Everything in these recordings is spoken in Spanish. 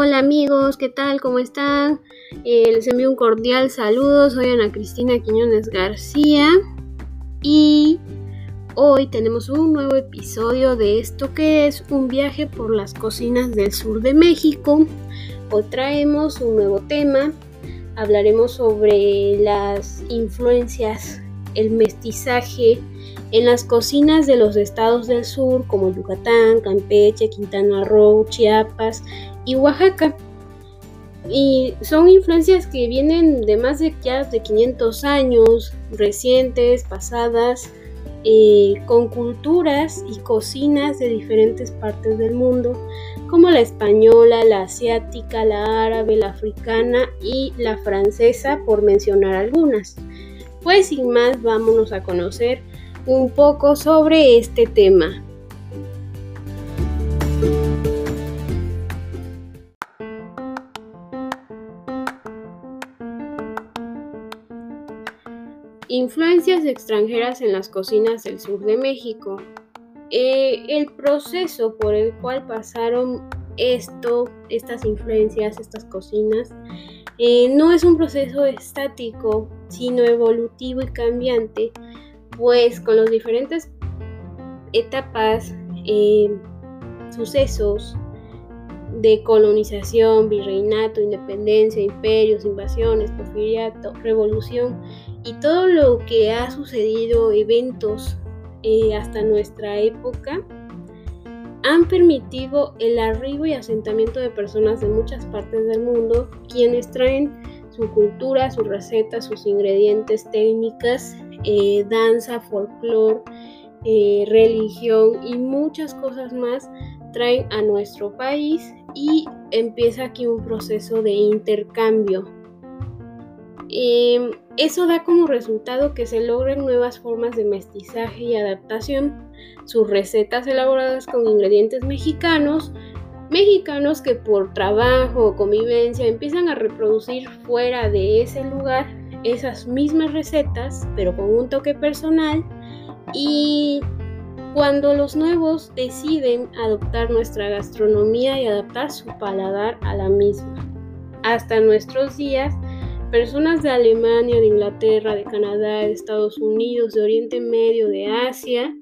Hola amigos, ¿qué tal? ¿Cómo están? Eh, les envío un cordial saludo, soy Ana Cristina Quiñones García y hoy tenemos un nuevo episodio de esto que es un viaje por las cocinas del sur de México. Hoy traemos un nuevo tema, hablaremos sobre las influencias, el mestizaje en las cocinas de los estados del sur como Yucatán, Campeche, Quintana Roo, Chiapas y Oaxaca. Y son influencias que vienen de más de ya de 500 años, recientes, pasadas, eh, con culturas y cocinas de diferentes partes del mundo, como la española, la asiática, la árabe, la africana y la francesa, por mencionar algunas. Pues sin más, vámonos a conocer un poco sobre este tema. Influencias extranjeras en las cocinas del sur de México. Eh, el proceso por el cual pasaron esto, estas influencias, estas cocinas, eh, no es un proceso estático, sino evolutivo y cambiante, pues con las diferentes etapas, eh, sucesos, de colonización, virreinato, independencia, imperios, invasiones, porfiriato, revolución y todo lo que ha sucedido, eventos eh, hasta nuestra época, han permitido el arribo y asentamiento de personas de muchas partes del mundo, quienes traen su cultura, sus recetas, sus ingredientes, técnicas, eh, danza, folclore, eh, religión y muchas cosas más traen a nuestro país y empieza aquí un proceso de intercambio. Em, eso da como resultado que se logren nuevas formas de mestizaje y adaptación. Sus recetas elaboradas con ingredientes mexicanos, mexicanos que por trabajo o convivencia empiezan a reproducir fuera de ese lugar esas mismas recetas, pero con un toque personal y cuando los nuevos deciden adoptar nuestra gastronomía y adaptar su paladar a la misma. Hasta nuestros días, personas de Alemania, de Inglaterra, de Canadá, de Estados Unidos, de Oriente Medio, de Asia,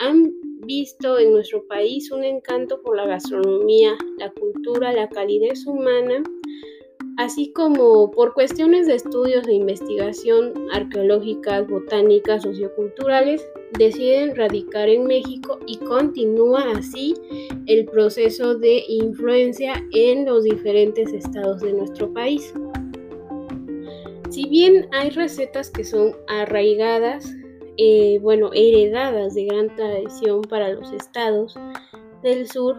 han visto en nuestro país un encanto por la gastronomía, la cultura, la calidez humana así como por cuestiones de estudios e investigación arqueológicas, botánicas, socioculturales, deciden radicar en México y continúa así el proceso de influencia en los diferentes estados de nuestro país. Si bien hay recetas que son arraigadas, eh, bueno, heredadas de gran tradición para los estados del sur,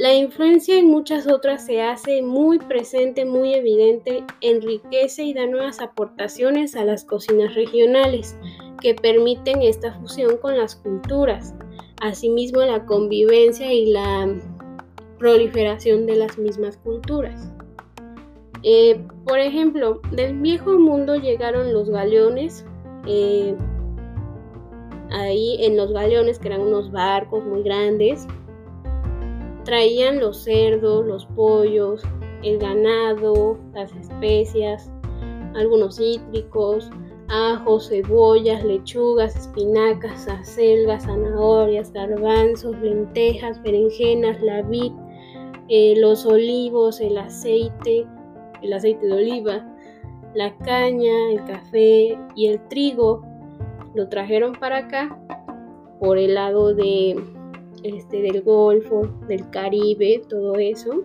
la influencia en muchas otras se hace muy presente, muy evidente, enriquece y da nuevas aportaciones a las cocinas regionales que permiten esta fusión con las culturas, asimismo la convivencia y la proliferación de las mismas culturas. Eh, por ejemplo, del viejo mundo llegaron los galeones, eh, ahí en los galeones que eran unos barcos muy grandes, Traían los cerdos, los pollos, el ganado, las especias, algunos cítricos, ajos, cebollas, lechugas, espinacas, acelgas, zanahorias, garbanzos, lentejas, berenjenas, la vid, eh, los olivos, el aceite, el aceite de oliva, la caña, el café y el trigo. Lo trajeron para acá por el lado de este, del Golfo, del Caribe, todo eso.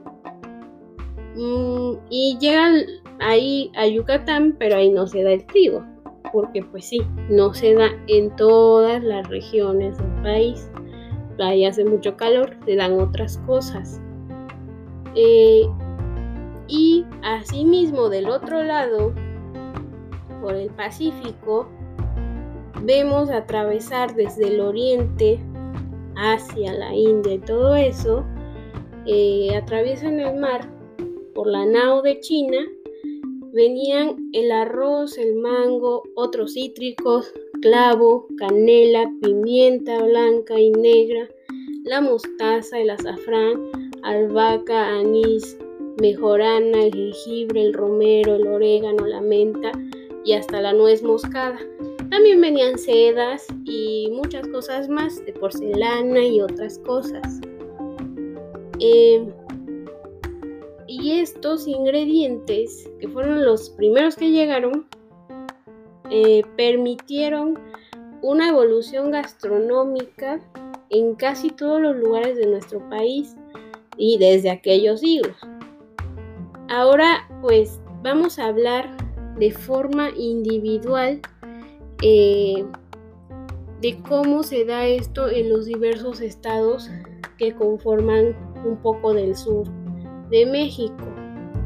Mm, y llegan ahí a Yucatán, pero ahí no se da el trigo, porque pues sí, no se da en todas las regiones del país. Ahí hace mucho calor, se dan otras cosas. Eh, y asimismo del otro lado, por el Pacífico, vemos atravesar desde el oriente Asia, la India y todo eso, eh, atraviesan el mar por la nao de China, venían el arroz, el mango, otros cítricos, clavo, canela, pimienta blanca y negra, la mostaza, el azafrán, albahaca, anís, mejorana, el jengibre, el romero, el orégano, la menta y hasta la nuez moscada. También venían sedas y muchas cosas más de porcelana y otras cosas. Eh, y estos ingredientes, que fueron los primeros que llegaron, eh, permitieron una evolución gastronómica en casi todos los lugares de nuestro país y desde aquellos siglos. Ahora pues vamos a hablar de forma individual eh, de cómo se da esto en los diversos estados que conforman un poco del sur de México,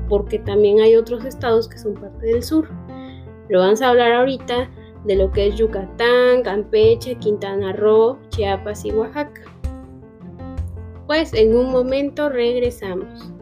porque también hay otros estados que son parte del sur. Pero vamos a hablar ahorita de lo que es Yucatán, Campeche, Quintana Roo, Chiapas y Oaxaca. Pues en un momento regresamos.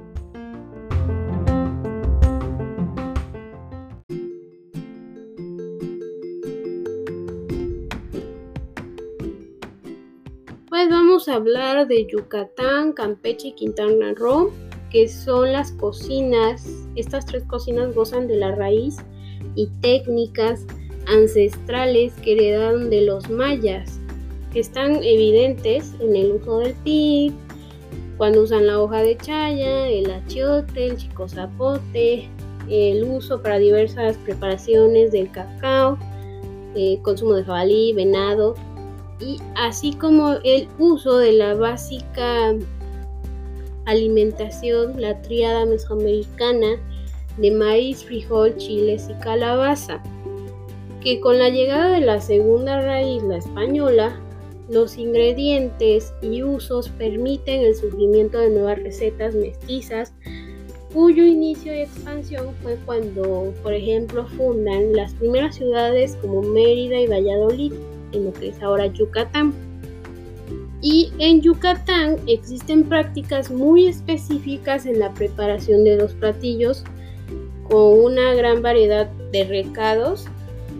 Hablar de Yucatán, Campeche y Quintana Roo, que son las cocinas. Estas tres cocinas gozan de la raíz y técnicas ancestrales que heredaron de los mayas, que están evidentes en el uso del pib, cuando usan la hoja de chaya, el achiote, el chico zapote, el uso para diversas preparaciones del cacao, el consumo de jabalí, venado, y así como el uso de la básica alimentación, la triada mesoamericana de maíz, frijol, chiles y calabaza, que con la llegada de la segunda raíz, la española, los ingredientes y usos permiten el surgimiento de nuevas recetas mestizas, cuyo inicio y expansión fue cuando, por ejemplo, fundan las primeras ciudades como Mérida y Valladolid, en lo que es ahora Yucatán. Y en Yucatán existen prácticas muy específicas en la preparación de los platillos con una gran variedad de recados.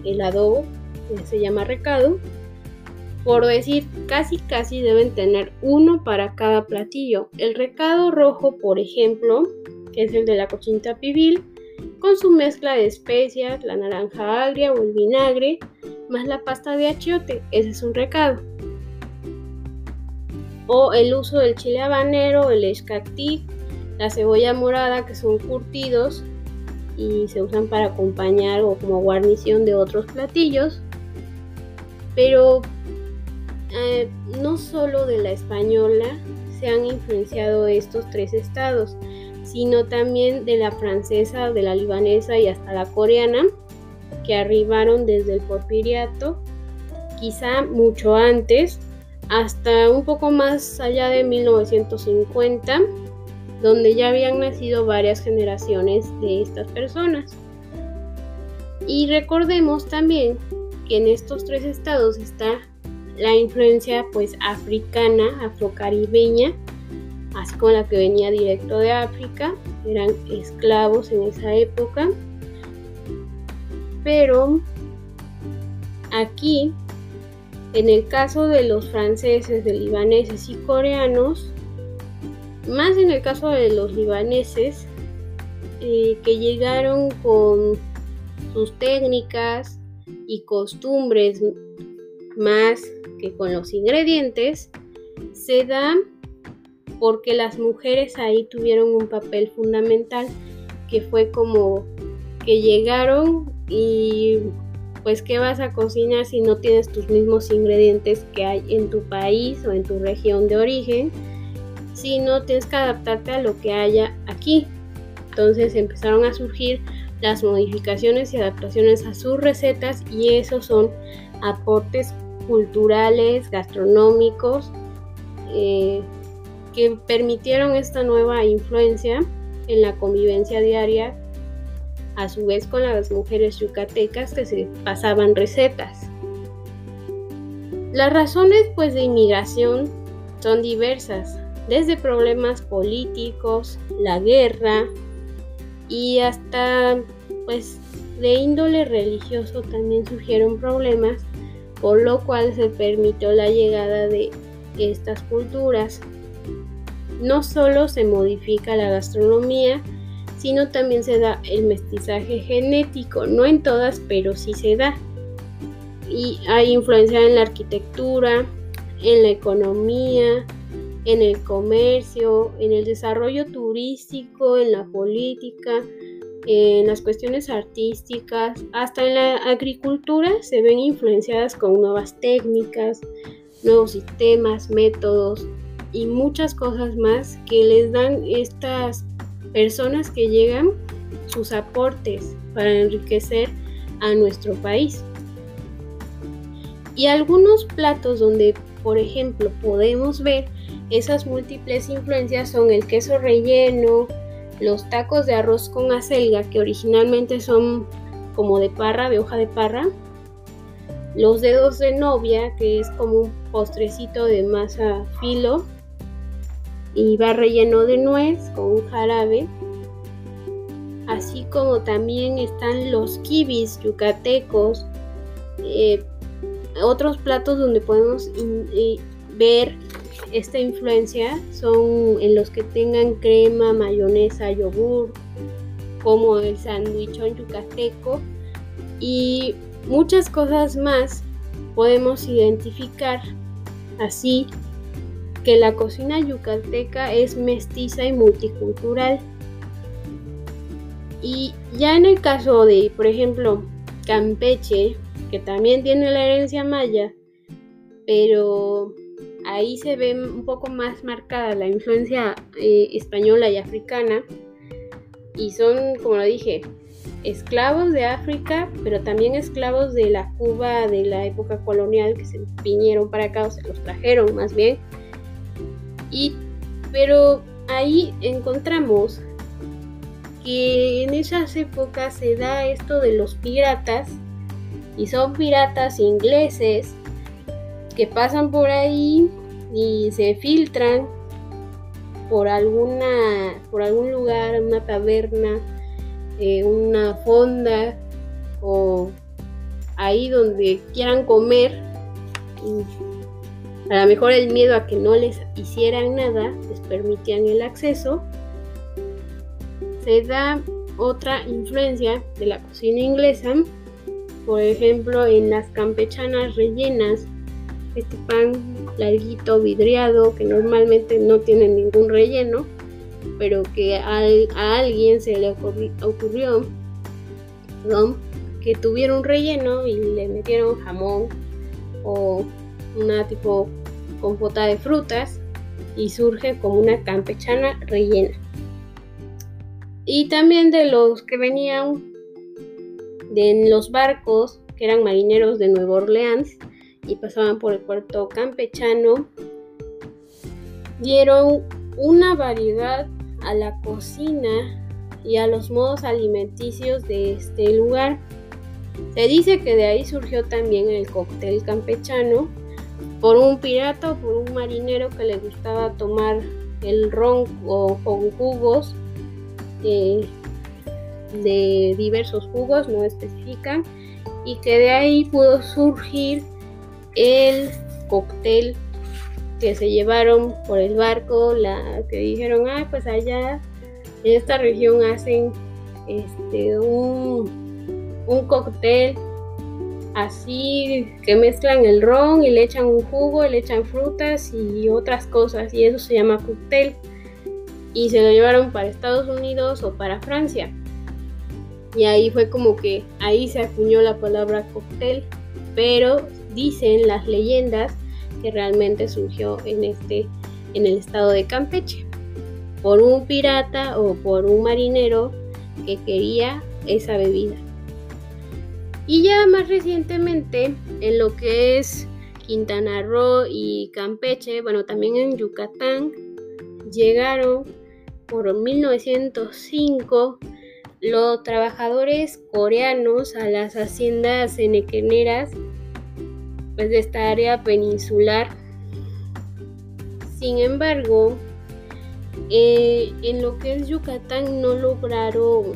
El adobo se llama recado. Por decir, casi casi deben tener uno para cada platillo. El recado rojo, por ejemplo, que es el de la cochinita pibil, con su mezcla de especias, la naranja agria o el vinagre, más la pasta de achiote, ese es un recado. O el uso del chile habanero, el escactic, la cebolla morada que son curtidos y se usan para acompañar o como guarnición de otros platillos. Pero eh, no solo de la española se han influenciado estos tres estados, sino también de la francesa, de la libanesa y hasta la coreana, que arribaron desde el porfiriato, quizá mucho antes, hasta un poco más allá de 1950, donde ya habían nacido varias generaciones de estas personas. Y recordemos también que en estos tres estados está la influencia pues africana, afrocaribeña, así como la que venía directo de África, eran esclavos en esa época. Pero aquí, en el caso de los franceses, de libaneses y coreanos, más en el caso de los libaneses, eh, que llegaron con sus técnicas y costumbres más que con los ingredientes, se dan porque las mujeres ahí tuvieron un papel fundamental que fue como que llegaron y pues qué vas a cocinar si no tienes tus mismos ingredientes que hay en tu país o en tu región de origen, si no tienes que adaptarte a lo que haya aquí. Entonces empezaron a surgir las modificaciones y adaptaciones a sus recetas y esos son aportes culturales, gastronómicos, eh, que permitieron esta nueva influencia en la convivencia diaria, a su vez con las mujeres yucatecas que se pasaban recetas. Las razones pues de inmigración son diversas, desde problemas políticos, la guerra y hasta pues de índole religioso también surgieron problemas, por lo cual se permitió la llegada de estas culturas no solo se modifica la gastronomía, sino también se da el mestizaje genético, no en todas, pero sí se da. Y hay influencia en la arquitectura, en la economía, en el comercio, en el desarrollo turístico, en la política, en las cuestiones artísticas, hasta en la agricultura se ven influenciadas con nuevas técnicas, nuevos sistemas, métodos y muchas cosas más que les dan estas personas que llegan sus aportes para enriquecer a nuestro país. Y algunos platos donde, por ejemplo, podemos ver esas múltiples influencias son el queso relleno, los tacos de arroz con acelga, que originalmente son como de parra, de hoja de parra, los dedos de novia, que es como un postrecito de masa filo, y va relleno de nuez con un jarabe. Así como también están los kibis yucatecos, eh, otros platos donde podemos eh, ver esta influencia son en los que tengan crema, mayonesa, yogur, como el sandwichón yucateco y muchas cosas más podemos identificar así que la cocina yucateca es mestiza y multicultural. Y ya en el caso de, por ejemplo, Campeche, que también tiene la herencia maya, pero ahí se ve un poco más marcada la influencia eh, española y africana. Y son, como lo dije, esclavos de África, pero también esclavos de la Cuba de la época colonial que se vinieron para acá o se los trajeron más bien. Y, pero ahí encontramos que en esas épocas se da esto de los piratas y son piratas ingleses que pasan por ahí y se filtran por alguna por algún lugar, una taberna, eh, una fonda o ahí donde quieran comer. A lo mejor el miedo a que no les hicieran nada les permitían el acceso. Se da otra influencia de la cocina inglesa, por ejemplo en las campechanas rellenas este pan larguito, vidriado, que normalmente no tiene ningún relleno, pero que a, alguien se le ocurrió, que tuviera un relleno y le metieron jamón o una tipo compota de frutas y surge como una campechana rellena. Y también de los que venían de los barcos, que eran marineros de Nueva Orleans, y pasaban por el puerto campechano, dieron una variedad a la cocina y a los modos alimenticios de este lugar. Se dice que de ahí surgió también el cóctel campechano por un pirata o por un marinero que le gustaba tomar el ron con jugos eh, de diversos jugos, no especifican, y que de ahí pudo surgir el cóctel que se llevaron por el barco, la que dijeron, ah, pues allá en esta región hacen este un, un cóctel así que mezclan el ron y le echan un jugo, le echan frutas y otras cosas y eso se llama cóctel y se lo llevaron para Estados Unidos o para Francia y ahí fue como que ahí se acuñó la palabra cóctel pero dicen las leyendas que realmente surgió en este en el estado de Campeche por un pirata o por un marinero que quería esa bebida. Y ya más recientemente en lo que es Quintana Roo y Campeche, bueno, también en Yucatán llegaron por 1905 los trabajadores coreanos a las haciendas enequeneras pues, de esta área peninsular. Sin embargo, eh, en lo que es Yucatán no lograron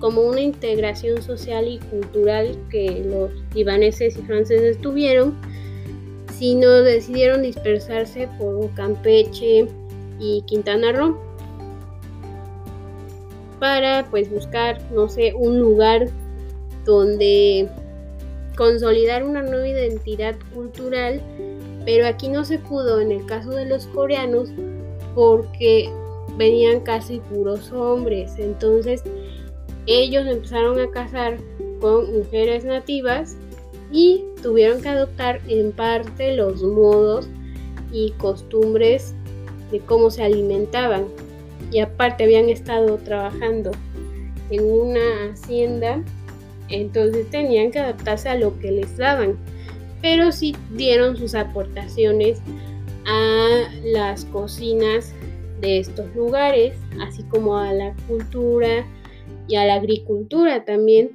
como una integración social y cultural que los libaneses y franceses tuvieron, sino decidieron dispersarse por Campeche y Quintana Roo. para pues buscar, no sé, un lugar donde consolidar una nueva identidad cultural, pero aquí no se pudo en el caso de los coreanos porque venían casi puros hombres, entonces ellos empezaron a casar con mujeres nativas y tuvieron que adoptar en parte los modos y costumbres de cómo se alimentaban. Y aparte habían estado trabajando en una hacienda, entonces tenían que adaptarse a lo que les daban. Pero sí dieron sus aportaciones a las cocinas de estos lugares, así como a la cultura y a la agricultura también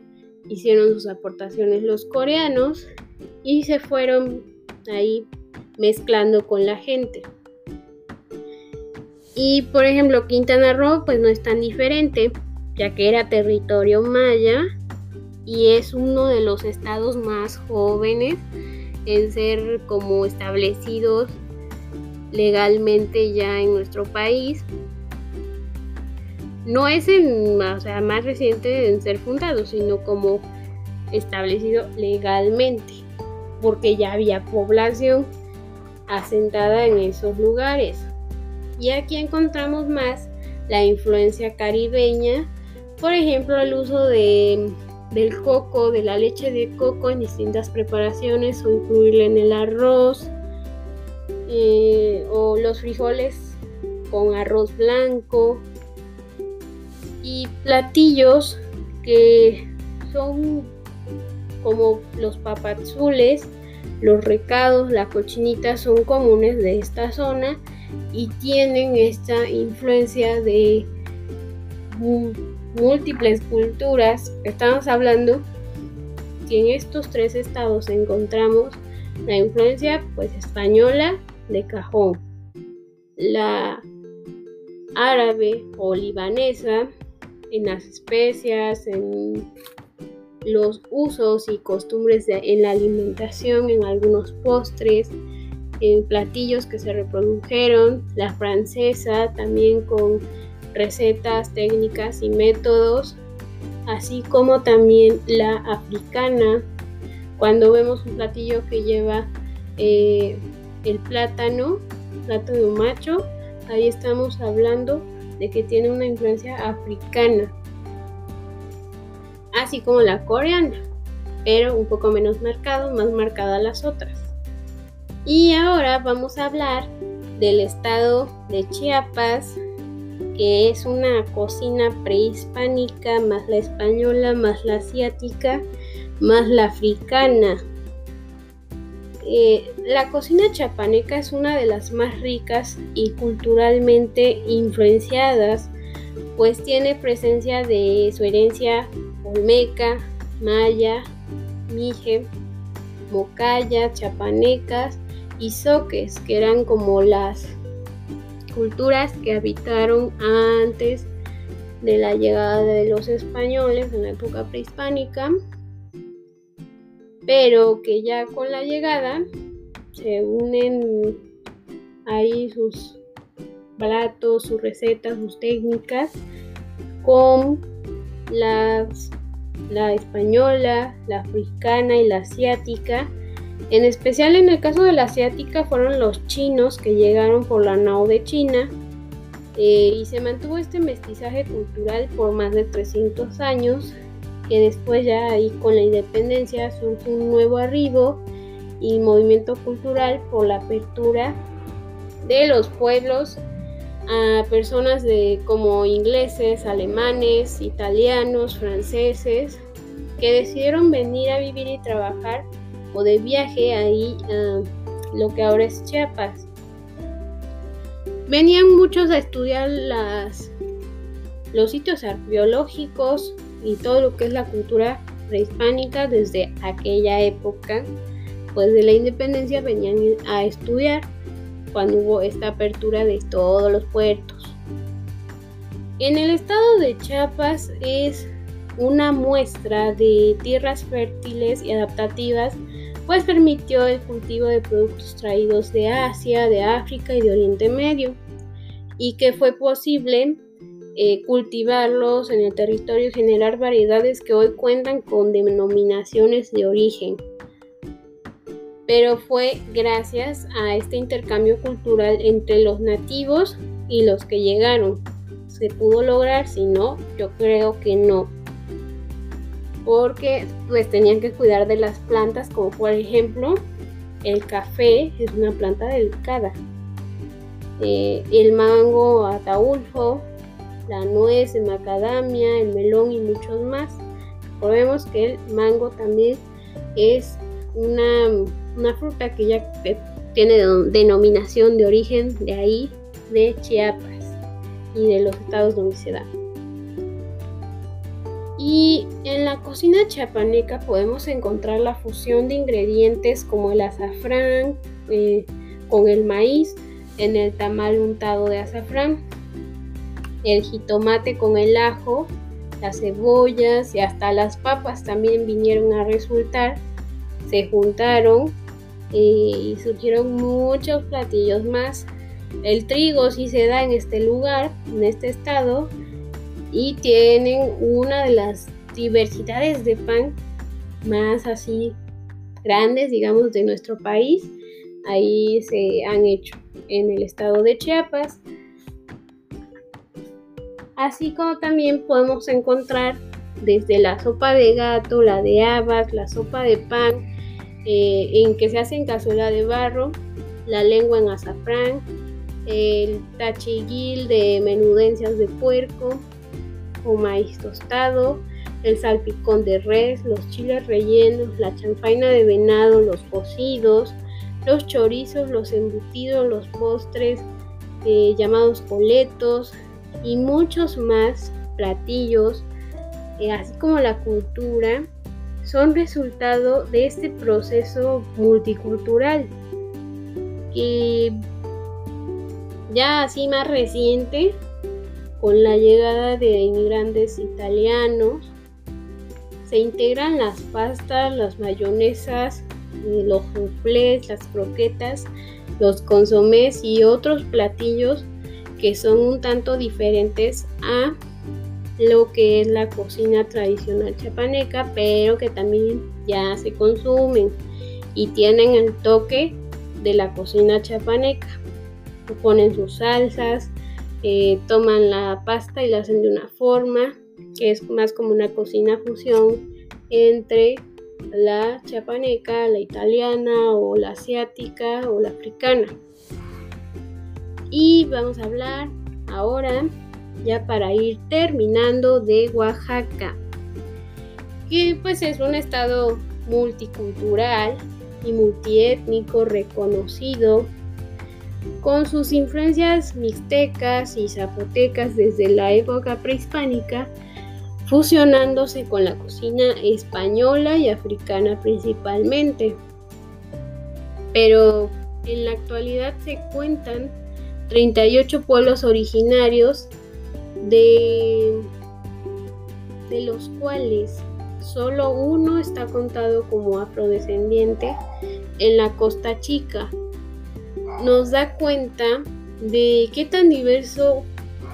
hicieron sus aportaciones los coreanos y se fueron ahí mezclando con la gente. Y por ejemplo, Quintana Roo pues no es tan diferente, ya que era territorio maya y es uno de los estados más jóvenes en ser como establecidos legalmente ya en nuestro país. No es en, o sea, más reciente en ser fundado, sino como establecido legalmente, porque ya había población asentada en esos lugares. Y aquí encontramos más la influencia caribeña, por ejemplo, el uso de, del coco, de la leche de coco en distintas preparaciones o incluirla en el arroz, eh, o los frijoles con arroz blanco y platillos que son como los papazules, los recados, la cochinita son comunes de esta zona y tienen esta influencia de múltiples culturas. Estamos hablando que en estos tres estados encontramos la influencia pues española de cajón, la árabe o libanesa en las especias, en los usos y costumbres en la alimentación, en algunos postres, en platillos que se reprodujeron, la francesa también con recetas, técnicas y métodos, así como también la africana, cuando vemos un platillo que lleva eh, el plátano, plátano macho, ahí estamos hablando de que tiene una influencia africana así como la coreana, pero un poco menos marcado, más marcada las otras. Y ahora vamos a hablar del estado de Chiapas, que es una cocina prehispánica, más la española, más la asiática, más la africana. Eh, la cocina chapaneca es una de las más ricas y culturalmente influenciadas, pues tiene presencia de su herencia Olmeca, Maya, Mije, Mocaya, Chapanecas y Soques, que eran como las culturas que habitaron antes de la llegada de los españoles en la época prehispánica, pero que ya con la llegada se unen ahí sus platos, sus recetas, sus técnicas con las la española, la africana y la asiática. En especial en el caso de la asiática fueron los chinos que llegaron por la nao de China eh, y se mantuvo este mestizaje cultural por más de 300 años que después ya ahí con la independencia surge un nuevo arribo y movimiento cultural por la apertura de los pueblos a personas de, como ingleses, alemanes, italianos, franceses, que decidieron venir a vivir y trabajar o de viaje ahí a lo que ahora es Chiapas. Venían muchos a estudiar las, los sitios arqueológicos y todo lo que es la cultura prehispánica desde aquella época, pues de la independencia venían a estudiar cuando hubo esta apertura de todos los puertos. En el estado de Chiapas es una muestra de tierras fértiles y adaptativas, pues permitió el cultivo de productos traídos de Asia, de África y de Oriente Medio, y que fue posible eh, cultivarlos en el territorio y generar variedades que hoy cuentan con denominaciones de origen. Pero fue gracias a este intercambio cultural entre los nativos y los que llegaron. ¿Se pudo lograr? Si no, yo creo que no. Porque pues tenían que cuidar de las plantas como por ejemplo el café es una planta delicada. Eh, el mango ataulfo la nuez, el macadamia, el melón y muchos más. Recordemos que el mango también es una, fruta que ya tiene denominación de origen de ahí, de Chiapas y de los estados donde se da. Y en la cocina chiapaneca podemos encontrar la fusión de ingredientes como el azafrán eh, con el maíz en el tamal untado de azafrán, el jitomate con el ajo, las cebollas y hasta las papas también vinieron a resultar. Se juntaron y surgieron muchos platillos más. El trigo sí se da en este lugar, en este estado, y tienen una de las diversidades de pan más así grandes, digamos, de nuestro país. Ahí se han hecho en el estado de Chiapas así como también podemos encontrar desde la sopa de gato, la de habas, la sopa de pan, eh, en que se hace en cazuela de barro, la lengua en azafrán, el tachiguil de menudencias de puerco o maíz tostado, el salpicón de res, los chiles rellenos, la chanfaina de venado, los cocidos, los chorizos, los embutidos, los postres eh, llamados coletos, y muchos más platillos, eh, así como la cultura, son resultado de este proceso multicultural que ya así más reciente, con la llegada de inmigrantes italianos, se integran las pastas, las mayonesas, los soufflés, las croquetas, los consomés y otros platillos que son un tanto diferentes a lo que es la cocina tradicional chapaneca, pero que también ya se consumen y tienen el toque de la cocina chapaneca. Ponen sus salsas, eh, toman la pasta y la hacen de una forma que es más como una cocina fusión entre la chapaneca, la italiana o la asiática o la africana. Y vamos a hablar ahora, ya para ir terminando, de Oaxaca, que pues es un estado multicultural y multiétnico reconocido con sus influencias mixtecas y zapotecas desde la época prehispánica, fusionándose con la cocina española y africana principalmente. Pero en la actualidad se cuentan 38 pueblos originarios, de, de los cuales solo uno está contado como afrodescendiente en la Costa Chica. Nos da cuenta de qué tan diverso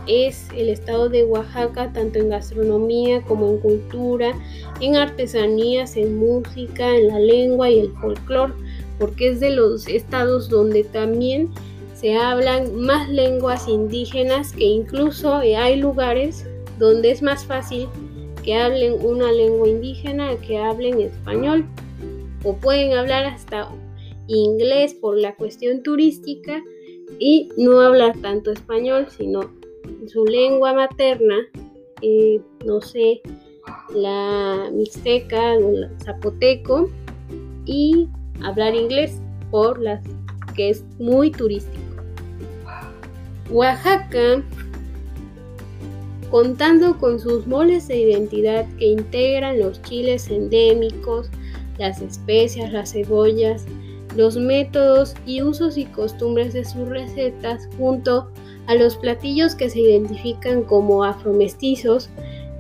es el estado de Oaxaca, tanto en gastronomía como en cultura, en artesanías, en música, en la lengua y el folclore, porque es de los estados donde también se hablan más lenguas indígenas que incluso hay lugares donde es más fácil que hablen una lengua indígena que hablen español o pueden hablar hasta inglés por la cuestión turística y no hablar tanto español sino su lengua materna eh, no sé la mixteca o el zapoteco y hablar inglés por las que es muy turístico Oaxaca, contando con sus moles de identidad que integran los chiles endémicos, las especias, las cebollas, los métodos y usos y costumbres de sus recetas junto a los platillos que se identifican como afromestizos,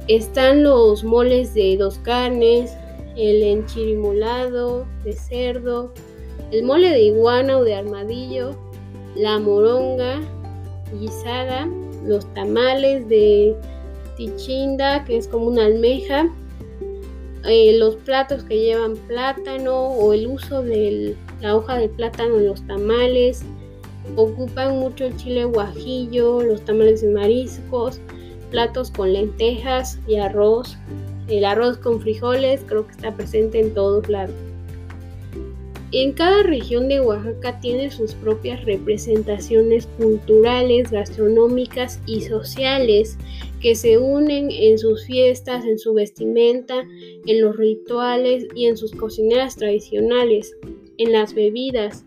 están los moles de dos carnes, el enchirimolado de cerdo, el mole de iguana o de armadillo, la moronga, guisada, los tamales de tichinda, que es como una almeja, eh, los platos que llevan plátano o el uso de la hoja de plátano en los tamales, ocupan mucho el chile guajillo, los tamales de mariscos, platos con lentejas y arroz. El arroz con frijoles creo que está presente en todos lados. En cada región de Oaxaca tiene sus propias representaciones culturales, gastronómicas y sociales que se unen en sus fiestas, en su vestimenta, en los rituales y en sus cocineras tradicionales, en las bebidas,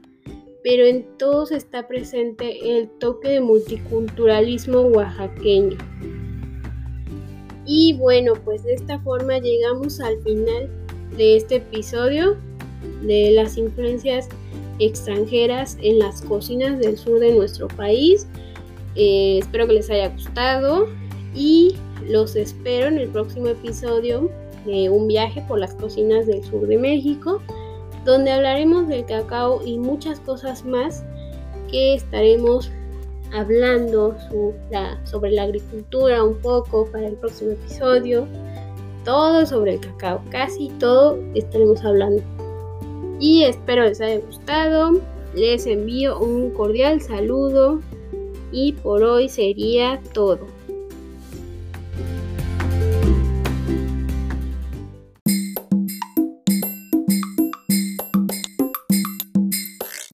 pero en todos está presente el toque de multiculturalismo oaxaqueño. Y bueno, pues de esta forma llegamos al final de este episodio de las influencias extranjeras en las cocinas del sur de nuestro país. Eh, espero que les haya gustado y los espero en el próximo episodio de un viaje por las cocinas del sur de México, donde hablaremos del cacao y muchas cosas más que estaremos hablando sobre la agricultura un poco para el próximo episodio. Todo sobre el cacao, casi todo estaremos hablando. Y espero les haya gustado. Les envío un cordial saludo y por hoy sería todo.